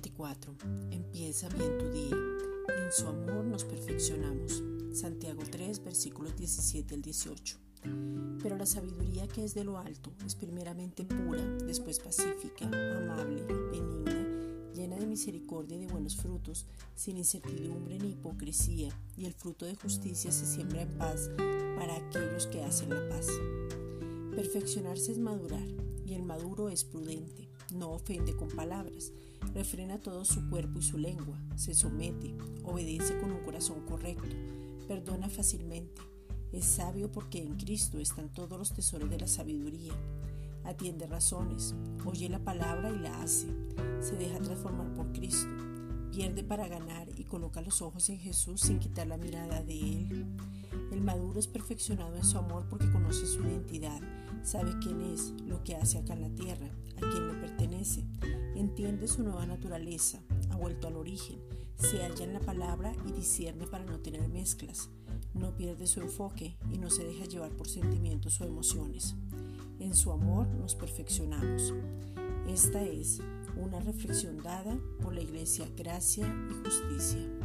24. Empieza bien tu día. En su amor nos perfeccionamos. Santiago 3, versículos 17 al 18. Pero la sabiduría que es de lo alto es primeramente pura, después pacífica, amable, benigna, llena de misericordia y de buenos frutos, sin incertidumbre ni hipocresía, y el fruto de justicia se siembra en paz para aquellos que hacen la paz. Perfeccionarse es madurar, y el maduro es prudente no ofende con palabras, refrena todo su cuerpo y su lengua, se somete, obedece con un corazón correcto, perdona fácilmente, es sabio porque en Cristo están todos los tesoros de la sabiduría, atiende razones, oye la palabra y la hace, se deja transformar por Cristo, pierde para ganar y coloca los ojos en Jesús sin quitar la mirada de Él. El maduro es perfeccionado en su amor porque conoce su identidad, sabe quién es, lo que hace acá en la tierra, a quién le pertenece, entiende su nueva naturaleza, ha vuelto al origen, se halla en la palabra y discierne para no tener mezclas, no pierde su enfoque y no se deja llevar por sentimientos o emociones. En su amor nos perfeccionamos. Esta es una reflexión dada por la Iglesia Gracia y Justicia.